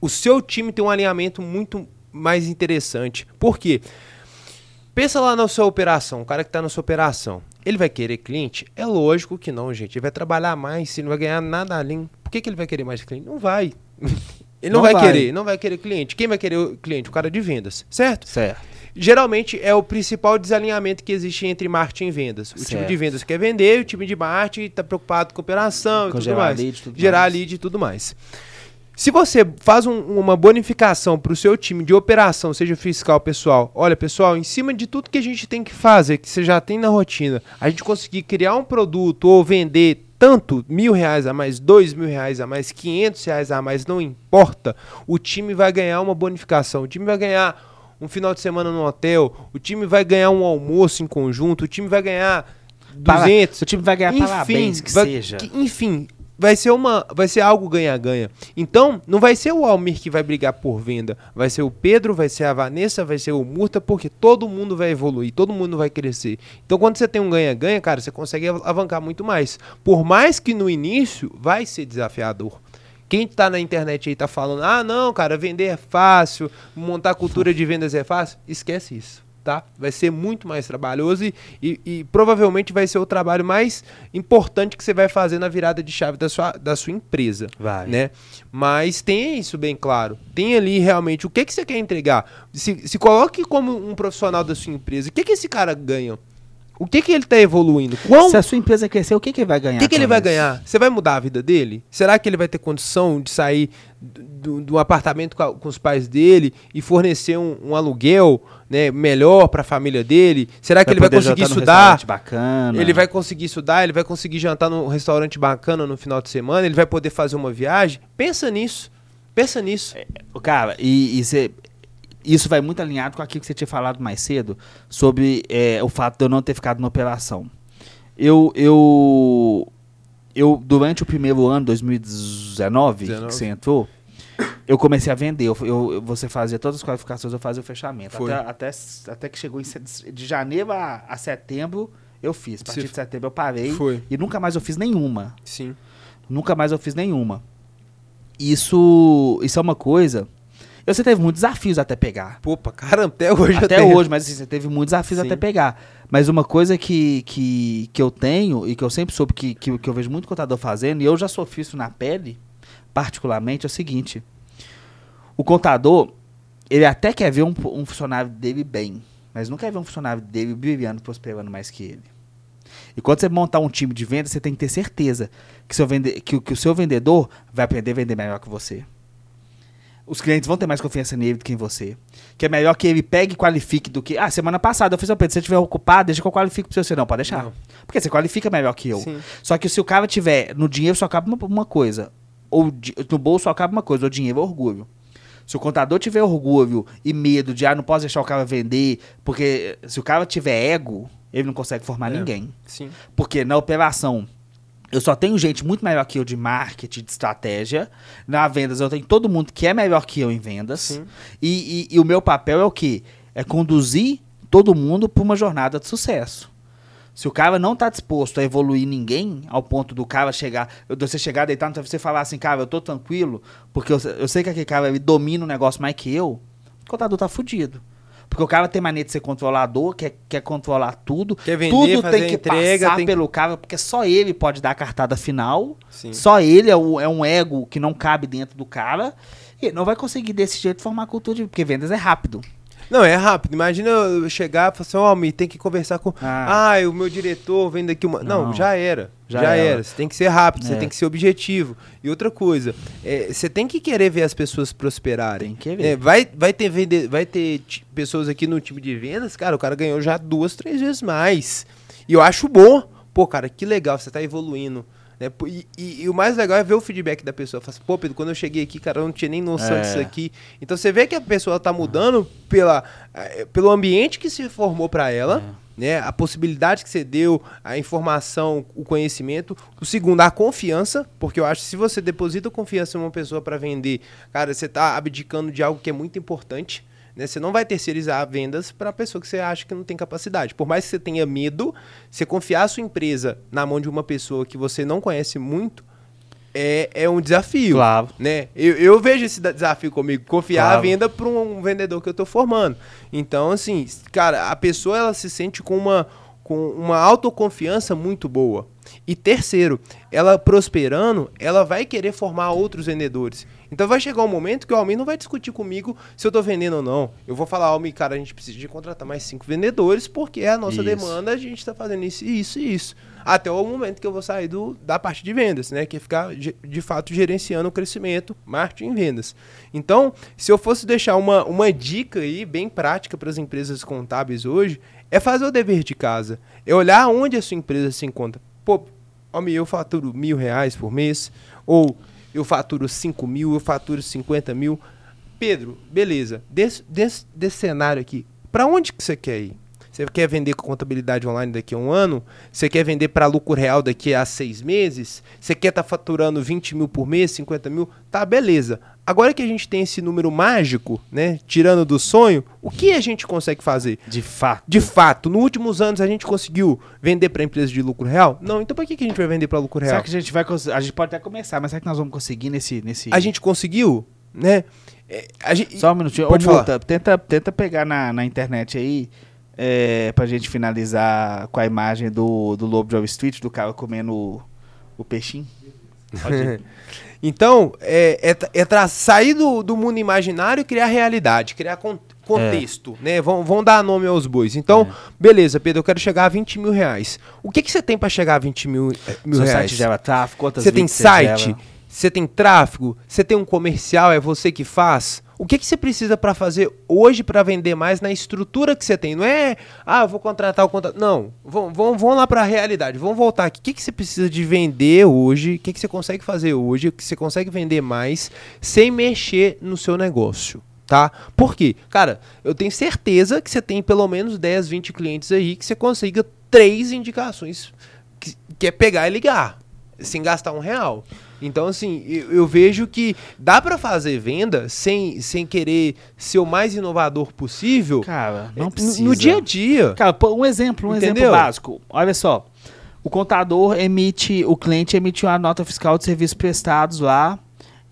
o seu time tem um alinhamento muito mais interessante. Por quê? Pensa lá na sua operação, o cara que está na sua operação. Ele vai querer cliente? É lógico que não, gente. Ele vai trabalhar mais, se não vai ganhar nada além. Por que, que ele vai querer mais cliente? Não vai. [laughs] Ele não, Não vai, vai. querer, não vai querer cliente. Quem vai querer o cliente? O cara de vendas, certo? Certo. Geralmente é o principal desalinhamento que existe entre marketing e vendas. O time Certo. de vendas quer vender, o time de marketing está preocupado com operação e Com tudo gerar mais. lead e tudo gerar mais. lead e tudo mais. Se você faz um- uma bonificação para o seu time de operação, seja fiscal, pessoal, olha, pessoal, em cima de tudo que a gente tem que fazer, que você já tem na rotina, a gente conseguir criar um produto ou vender tanto mil reais a mais, dois mil reais a mais, quinhentos reais a mais, não importa, o time vai ganhar uma bonificação, o time vai ganhar um final de semana no hotel, o time vai ganhar um almoço em conjunto, o time vai ganhar Para- 200, O time vai ganhar parabéns, que vai- seja. que- enfim, vai ser uma, vai ser algo ganha-ganha. Então, não vai ser o Almir que vai brigar por venda, vai ser o Pedro, vai ser a Vanessa, vai ser o Murta, porque todo mundo vai evoluir, todo mundo vai crescer. Então, quando você tem um ganha-ganha, cara, você consegue av- alavancar muito mais. Por mais que no início vai ser desafiador. Quem tá na internet aí tá falando: "Ah, não, cara, vender é fácil, montar cultura de vendas é fácil". Esquece isso tá? Vai ser muito mais trabalhoso e, e- e provavelmente vai ser o trabalho mais importante que você vai fazer na virada de chave da sua, da sua empresa, Vai. né? Mas tenha isso bem claro. Tem ali realmente o que, que você quer entregar. Se, se coloque como um profissional da sua empresa. O que, que esse cara ganha? O que, que ele está evoluindo? Quão, Se a sua empresa crescer, o que, que ele vai ganhar? o que, que ele vai isso? ganhar? Você vai mudar a vida dele? Será que ele vai ter condição de sair do, do- apartamento com, a- com os pais dele e fornecer um, um aluguel né, melhor para a família dele? Será que Vai ele vai conseguir estudar? Bacana. Ele vai conseguir estudar? Ele vai conseguir jantar num restaurante bacana no final de semana? Ele vai poder fazer uma viagem? Pensa nisso. Pensa nisso. Ô, Cara, e, e cê- isso vai muito alinhado com aquilo que você tinha falado mais cedo sobre é, o fato de eu não ter ficado na operação. Eu, eu, eu durante o primeiro ano, 2019, 19. que você entrou, eu comecei a vender. Eu, eu- você fazia todas as qualificações, eu fazia o fechamento. Até, até, até que chegou em de janeiro a, a setembro, eu fiz. A partir Você- de setembro eu parei Foi. e nunca mais eu fiz nenhuma. Sim. Nunca mais eu fiz nenhuma. Isso, isso é uma coisa. Eu você teve muitos desafios até pegar. Pra caramba, até hoje eu até tenho. hoje, mas assim, você teve muitos desafios Sim. até pegar. Mas uma coisa que, que, que eu tenho e que eu sempre soube que, que, que eu vejo muito contador fazendo, e eu já sofri isso na pele, particularmente, é o seguinte. O contador, ele até quer ver um, um funcionário dele bem, mas não quer ver um funcionário dele brilhando, prosperando mais que ele. E quando você montar um time de venda, você tem que ter certeza que, seu vende que, que o seu vendedor vai aprender a vender melhor que você. Os clientes vão ter mais confiança nele do que em você. Que é melhor que ele pegue e qualifique do que. Ah, semana passada eu fiz o Pedro, se você estiver ocupado, deixa que eu qualifico pro seu. Não, pode deixar. Não. Porque você qualifica melhor que eu. Sim. Só que se o cara tiver no dinheiro, só acaba uma, uma coisa. Ou di- no bolso só acaba uma coisa, o dinheiro é orgulho. Se o contador tiver orgulho e medo de, ah, não posso deixar o cara vender, porque se o cara tiver ego, ele não consegue formar É. ninguém. Sim. Porque na operação eu só tenho gente muito melhor que eu de marketing, de estratégia. Na vendas eu tenho todo mundo que é melhor que eu em vendas. E, e- e o meu papel é o quê? É conduzir todo mundo para uma jornada de sucesso. Se o cara não tá disposto a evoluir ninguém, ao ponto do cara chegar, você chegar deitado, então você falar assim, cara, eu tô tranquilo, porque eu, eu sei que aquele cara ele domina o negócio mais que eu, o contador tá fudido. Porque o cara tem mania de ser controlador, quer, quer controlar tudo. Quer vender, tudo fazer tem que entrega, passar tem pelo cara, porque só ele pode dar a cartada final. Sim. Só ele é, o- é um ego que não cabe dentro do cara. E não vai conseguir desse jeito formar cultura de. Porque vendas é rápido. Não, é rápido. Imagina eu chegar e falar assim, ó, Almir, tem que conversar com. Ah. Ah, o meu diretor vem daqui uma. Não, Não. já era. Já, Já era. era. Você tem que ser rápido, você É. tem que ser objetivo. E outra coisa, é, você tem que querer ver as pessoas prosperarem. Tem que ver. É, vai, vai ter, vende, vai ter pessoas aqui no time de vendas, cara, o cara ganhou já duas, três vezes mais. E eu acho bom. Pô, cara, que legal, você tá evoluindo. Né? E, e- e o mais legal é ver o feedback da pessoa. Fala assim, pô, Pedro, quando eu cheguei aqui, cara, eu não tinha nem noção É. disso aqui. Então você vê que a pessoa tá mudando pela, eh, pelo ambiente que se formou para ela, né? A possibilidade que você deu, a informação, o conhecimento. O segundo, a confiança, porque eu acho que se você deposita confiança em uma pessoa para vender, cara, você tá abdicando de algo que é muito importante. Né? Você não vai terceirizar vendas para pessoa que você acha que não tem capacidade. Por mais que você tenha medo, você confiar a sua empresa na mão de uma pessoa que você não conhece muito é, é um desafio. Claro. Né? Eu, eu vejo esse desafio comigo, confiar Claro. a venda para um vendedor que eu tô formando. Então, assim, cara, a pessoa ela se sente com uma, com uma autoconfiança muito boa. E terceiro, ela prosperando, ela vai querer formar outros vendedores. Então vai chegar um momento que o Almir não vai discutir comigo se eu tô vendendo ou não. Eu vou falar, Almir, cara, a gente precisa de contratar mais cinco vendedores porque é a nossa Isso. demanda, a gente tá fazendo isso, isso e isso. Até o momento que eu vou sair do, da parte de vendas, né? Que é ficar de, fato gerenciando o crescimento, marketing e vendas. Então, se eu fosse deixar uma, uma dica aí bem prática para as empresas contábeis hoje, é fazer o dever de casa. É olhar onde a sua empresa se encontra. Pô, homem, eu faturo mil reais por mês, ou eu faturo cinco mil, eu faturo 50 mil. Pedro, beleza. Desse, desse, desse cenário aqui, para onde que você quer ir? Você quer vender com contabilidade online daqui a um ano? Você quer vender para lucro real daqui a seis meses? Você quer estar faturando 20 mil por mês, 50 mil? Tá, beleza. Agora que a gente tem esse número mágico, né? Tirando do sonho, o que a gente consegue fazer? De fato. De fato, nos últimos anos a gente conseguiu vender para empresas de lucro real? Não, então para que, que a gente vai vender para lucro real? Será que a gente vai A gente pode até começar, mas será que nós vamos conseguir nesse. nesse... A gente conseguiu, né? É, gente, Só um minutinho. Pode Ô. Muta, tenta, tenta pegar na, na internet aí. É, pra gente finalizar com a imagem do, do Lobo de Wall Street, do cara comendo o, o peixinho. [laughs] Então, é, é, é tra- sair do, do mundo imaginário e criar realidade, criar con- contexto, né? Vão, vão dar nome aos bois. Então, beleza, Pedro, eu quero chegar a 20 mil reais. O que, que você tem para chegar a 20 mil, eh, mil Seu reais? site gera tráfego, quantas Você tem site, você tem tráfego, você tem um comercial, é você que faz. O que, que você precisa para fazer hoje para vender mais na estrutura que você tem? Não é, ah, eu vou contratar o contrato. Não, vamos, vamos, vamos lá para a realidade. Vamos voltar aqui. O que, que você precisa de vender hoje? O que, que você consegue fazer hoje? O que você consegue vender mais sem mexer no seu negócio? Tá? Por quê? Cara, eu tenho certeza que você tem pelo menos 10, 20 clientes aí que você consiga três indicações que, que é pegar e ligar sem gastar um real. Então, assim, eu, eu vejo que dá pra fazer venda sem, sem querer ser o mais inovador possível Cara, não no- precisa. no dia a dia. Cara, um exemplo, um Entendeu? exemplo básico. Olha só. O contador emite, o cliente emite uma nota fiscal de serviços prestados lá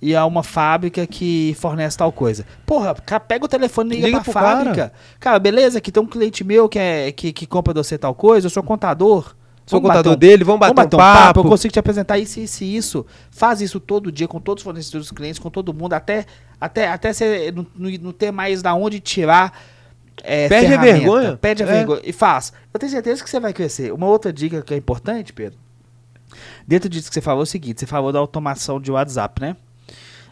e é uma fábrica que fornece tal coisa. Porra, cara, pega o telefone e liga, Liga pra pro cara. fábrica. Cara. beleza, que tem um cliente meu que, é, que, que compra de você tal coisa, eu sou contador. Sou Vamos contador bater dele, vamos bater, Vamos bater um papo. Eu consigo te apresentar isso, isso e isso. Faz isso todo dia com todos os fornecedores clientes, com todo mundo, até, até, até você não, não, ter mais da onde tirar. é, Perde a vergonha. Perde a É. vergonha. E faz. Eu tenho certeza que você vai crescer. Uma outra dica que é importante, Pedro. Dentro disso que você falou é o seguinte: você falou da automação de WhatsApp, né?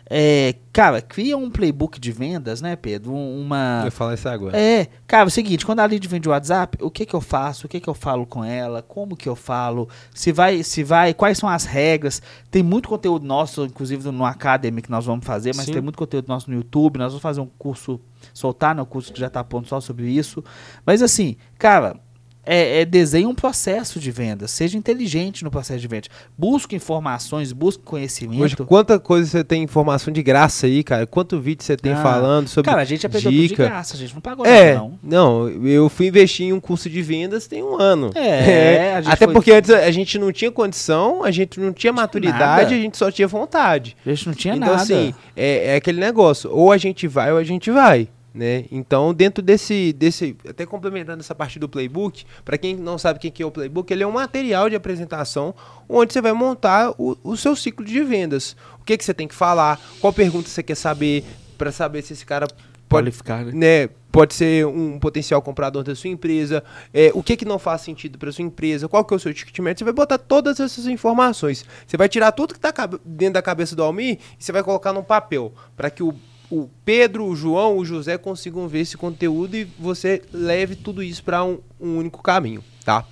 É, cara, cria um playbook de vendas, né, Pedro? Um- Uma. Eu falar isso agora. É, cara, é o seguinte, quando a lead vem de WhatsApp, o que que eu faço? O que que eu falo com ela? Como que eu falo? Se vai, se vai, quais são as regras? Tem muito conteúdo nosso, inclusive no Academy que nós vamos fazer, mas Sim. tem muito conteúdo nosso no YouTube, nós vamos fazer um curso, soltar, né, um curso que já tá pronto só sobre isso. Mas assim, cara, é, é desenhe um processo de venda, seja inteligente no processo de venda. Busque informações, busque conhecimento. Hoje, quanta coisa você tem informação de graça aí, cara? Quanto vídeo você tem Ah, falando sobre Cara, a gente aprendeu tudo de dica? graça, a gente não pagou É, nada, não. não, eu fui investir em um curso de vendas tem um ano. É, [laughs] a gente Até foi- porque antes a gente não tinha condição, a gente não tinha maturidade, nada. a gente só tinha vontade. A gente não tinha então, nada. assim, é, é aquele negócio, ou a gente vai ou a gente vai. Né? Então, dentro desse, desse. Até complementando essa parte do playbook, para quem não sabe o que é o playbook, ele é um material de apresentação onde você vai montar o, o seu ciclo de vendas. O que, que você tem que falar, qual pergunta você quer saber, para saber se esse cara pode qualificar, né? né, pode ser um potencial comprador da sua empresa, é, o que, que não faz sentido para sua empresa, qual que é o seu ticket médio, você vai botar todas essas informações. Você vai tirar tudo que está dentro da cabeça do Almir e você vai colocar num papel, para que o, o Pedro, o João, o José consigam ver esse conteúdo e você leve tudo isso para um, um único caminho, tá?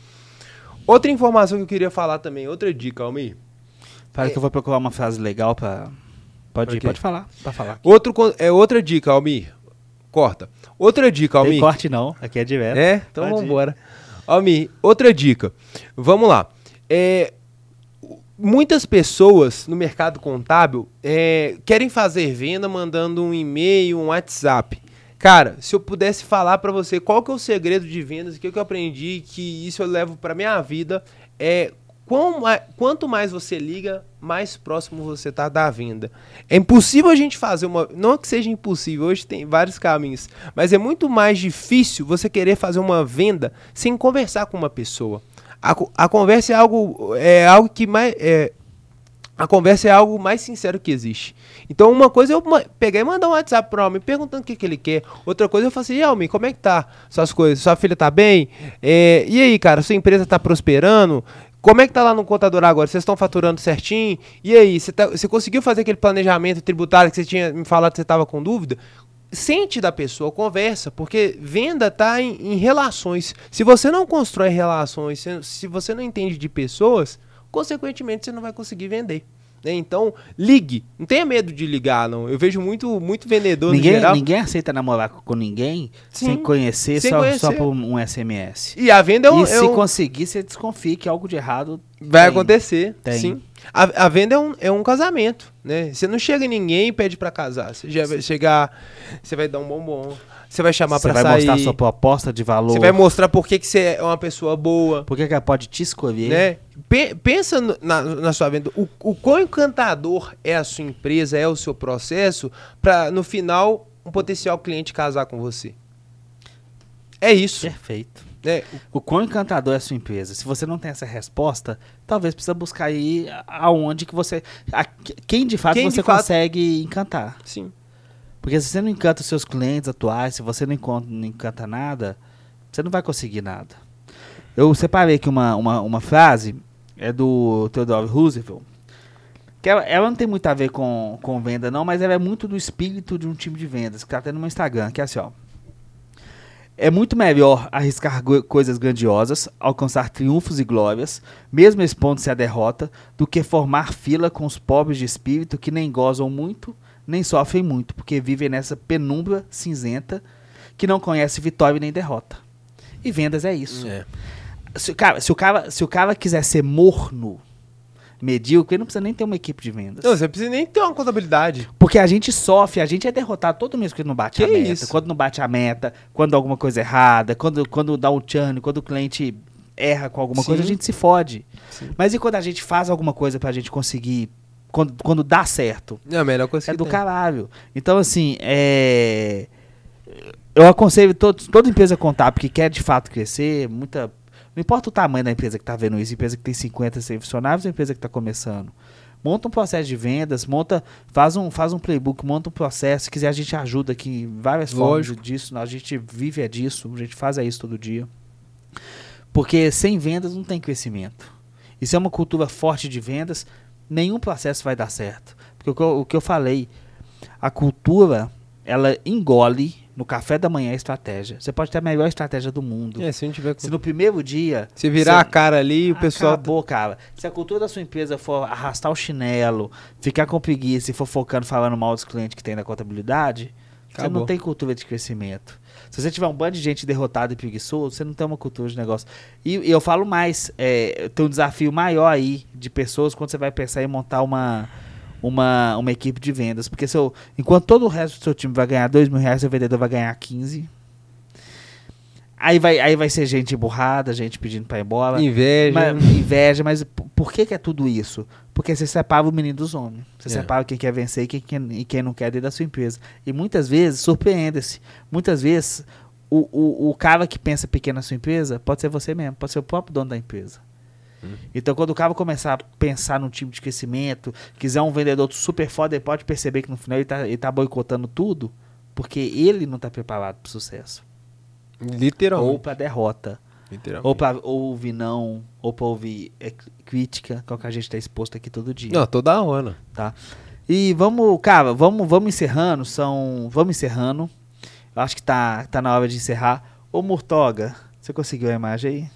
Outra informação que eu queria falar também, outra dica, Almir. Para é. que eu vou procurar uma frase legal para Pode ir, pode falar. Pode falar. Outro, é outra dica, Almir. Corta. Outra dica, Almir. Tem corte não, aqui é direto. É? Então vamos embora. Almir, outra dica. Vamos lá. É, muitas pessoas no mercado contábil é, querem fazer venda mandando um e-mail, um WhatsApp. Cara, se eu pudesse falar para você qual que é o segredo de vendas, o que eu aprendi, que isso eu levo para minha vida, é quanto mais você liga, mais próximo você está da venda. É impossível a gente fazer uma. Não que seja impossível, hoje tem vários caminhos, mas é muito mais difícil você querer fazer uma venda sem conversar com uma pessoa. A, a conversa é algo, é algo que mais. É, a conversa é algo mais sincero que existe. Então, uma coisa é eu pegar e mandar um WhatsApp pro homem perguntando o que, que ele quer. Outra coisa eu falo assim, e Almi, como é que tá suas coisas? Sua filha tá bem? É, e aí, cara, sua empresa tá prosperando? Como é que tá lá no contador agora? Vocês estão faturando certinho? E aí, você, tá, conseguiu fazer aquele planejamento tributário que você tinha me falado que você estava com dúvida? Sente da pessoa, conversa, porque venda está em, em, relações. Se você não constrói relações, se, se você não entende de pessoas, consequentemente você não vai conseguir vender. Né? Então, ligue. Não tenha medo de ligar, não. Eu vejo muito, muito vendedor ninguém, no geral. Ninguém aceita namorar com ninguém Sim, sem conhecer, sem só, conhecer. só por um SMS. E a venda é um. E é se um... conseguir, você desconfie que algo de errado vai tem. acontecer. Tem. Sim. A, a, venda é um, é um casamento, né? Você não chega em ninguém e pede para casar. Você já vai chegar, você vai dar um bombom. Você vai chamar para sair. Você vai mostrar sua proposta de valor. Você vai mostrar por que, que você é uma pessoa boa. Por que, ela pode te escolher. Né? pensa na, na sua venda. O, o quão encantador é a sua empresa, é o seu processo, para no final um potencial cliente casar com você. É isso. Perfeito. É. O quão encantador é a sua empresa? Se você não tem essa resposta, talvez precisa buscar aí aonde que você. A, quem de fato quem você de consegue fato... encantar. Sim. Porque se você não encanta os seus clientes atuais, se você não encanta, não encanta nada, você não vai conseguir nada. Eu separei aqui uma, uma, uma frase, é do Theodore Roosevelt, que ela, ela, não tem muito a ver com, com venda não, mas ela é muito do espírito de um time de vendas, que está tendo no Instagram, que é assim, ó. É muito melhor arriscar coisas grandiosas, alcançar triunfos e glórias, mesmo expondo-se à derrota, do que formar fila com os pobres de espírito que nem gozam muito nem sofrem muito, porque vivem nessa penumbra cinzenta que não conhece vitória nem derrota. E vendas é isso. É. Se, o cara, se, o cara, se o cara quiser ser morno, medíocre, ele não precisa nem ter uma equipe de vendas. Não, você precisa nem ter uma contabilidade. Porque a gente sofre, a gente é derrotado todo mês quando não bate que a meta. Isso? Quando não bate a meta, quando alguma coisa errada, quando, quando dá um churn, quando o cliente erra com alguma Sim. coisa, a gente se fode. Sim. Mas e quando a gente faz alguma coisa pra gente conseguir quando, quando dá certo. É a melhor coisa É do tem. caralho. Então, assim, é. Eu aconselho todo, toda empresa contábil que quer de fato crescer, muita. Não importa o tamanho da empresa que está vendo isso, empresa que tem 50, 100 funcionários ou empresa que está começando. Monta um processo de vendas, monta, faz um, faz um playbook, monta um processo. Se quiser, a gente ajuda aqui em várias Lógico. formas disso. A gente vive é disso, a gente faz é isso todo dia. Porque sem vendas não tem crescimento. Isso é uma cultura forte de vendas, nenhum processo vai dar certo. Porque o que eu, o que eu falei, a cultura, ela engole no café da manhã a estratégia. Você pode ter a melhor estratégia do mundo. É, se, tiver... se no primeiro dia. Se virar a cara ali, o pessoal. Acabou, cara. Se a cultura da sua empresa for arrastar o chinelo, ficar com preguiça e for focando falando mal dos clientes que tem na contabilidade, Acabou. você não tem cultura de crescimento. Se você tiver um bando de gente derrotada e preguiçoso, você não tem uma cultura de negócio. E, e eu falo mais, é, tem um desafio maior aí de pessoas quando você vai pensar em montar uma, uma, uma equipe de vendas. Porque se eu, enquanto todo o resto do seu time vai ganhar 2 mil reais, seu vendedor vai ganhar 15. Aí vai, aí vai ser gente burrada, gente pedindo para ir embora. Inveja. Mas, inveja, mas por que, que é tudo isso? Porque você separa o menino dos homens. Você é. separa quem quer vencer e quem, quem, quem não quer dentro da sua empresa. E muitas vezes, surpreenda-se, muitas vezes o, o, o cara que pensa pequeno na sua empresa pode ser você mesmo, pode ser o próprio dono da empresa. Hum. Então, quando o cara começar a pensar num time de crescimento, quiser um vendedor super foda, ele pode perceber que no final ele está ele tá boicotando tudo. porque ele não tá preparado pro sucesso. Literalmente. Ou pra derrota. Literalmente. Ou pra ouvir não, ou pra ouvir é, crítica, que é o que a gente tá exposto aqui todo dia. Não, toda hora. Tá? E vamos, cara, vamos, vamos encerrando, são, vamos encerrando. Eu acho que tá, tá na hora de encerrar. Ô Murtoga, você conseguiu a imagem aí?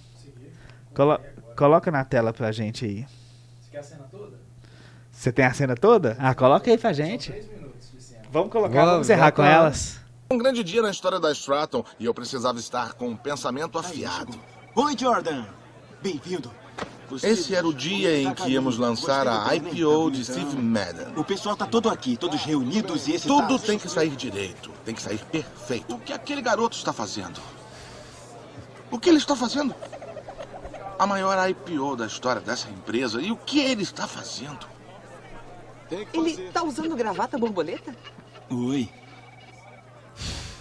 Colo coloca na tela pra gente aí. Você quer a cena toda? Você tem a cena toda? Ah, coloca aí pra gente. Três minutos de cena. Vamos colocar, Vamos, vamos encerrar vamos com lá. elas. Um grande dia na história da Stratton e eu precisava estar com o pensamento afiado. Oi, Jordan. Bem-vindo. Esse era o dia em que íamos lançar a IPO de Steve Madden. O pessoal tá todo aqui, todos reunidos e esse Tudo tem que sair direito, tem que sair perfeito. O que aquele garoto está fazendo? O que ele está fazendo? A maior IPO da história dessa empresa. E o que ele está fazendo? Ele tá usando gravata borboleta? Oi.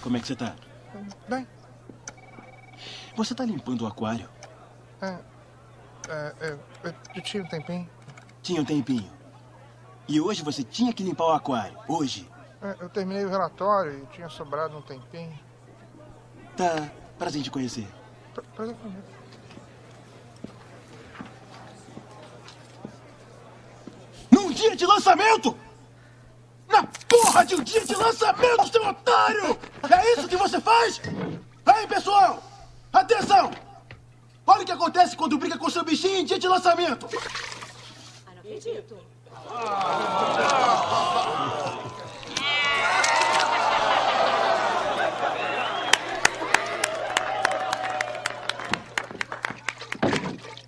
Como é que você tá? Bem, Você tá limpando o aquário? é, é, é, eu tinha um tempinho. Tinha um tempinho. E hoje você tinha que limpar o aquário. Hoje. É, eu terminei o relatório e tinha sobrado um tempinho. Tá. Prazer em te conhecer. Pra- Prazer comigo. Num dia de lançamento! Na porra de um dia de lançamento, seu otário! É isso que você faz? Aí, pessoal! Atenção! Olha o que acontece quando briga com seu bichinho em dia de lançamento!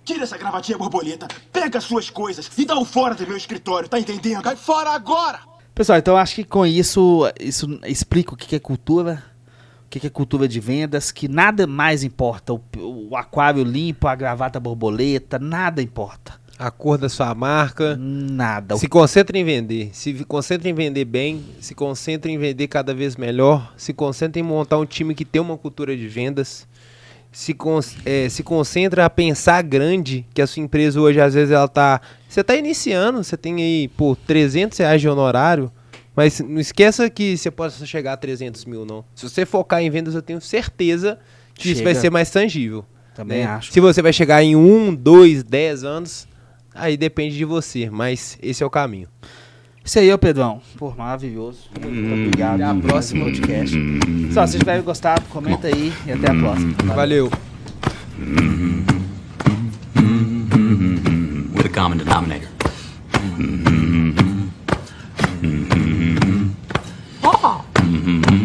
Tira essa gravatinha borboleta, pega as suas coisas e dá o fora do meu escritório, tá entendendo? Cai fora agora! Pessoal, então acho que com isso, isso explica o que é cultura, o que que é cultura de vendas, que nada mais importa. O, o aquário limpo, a gravata borboleta, nada importa. A cor da sua marca. Nada. Se concentra em vender. Se concentra em vender bem. Se concentra em vender cada vez melhor. Se concentra em montar um time que tem uma cultura de vendas. Se, con eh, se concentra a pensar grande, que a sua empresa hoje, às vezes, ela tá... Você tá iniciando, você tem aí, pô, 300 reais de honorário, mas não esqueça que você possa chegar a 300 mil, não. Se você focar em vendas, eu tenho certeza que isso vai Chega. ser mais tangível. Também né? acho. Se você vai chegar em um, dois, dez anos, aí depende de você, mas esse é o caminho. Isso aí, ô Pedrão. Pô, maravilhoso. Muito hum. obrigado. Até a próxima podcast. Hum. Só, se tiver gostado, comenta aí e até a hum. próxima. Valeu. With a common denominator. Oh.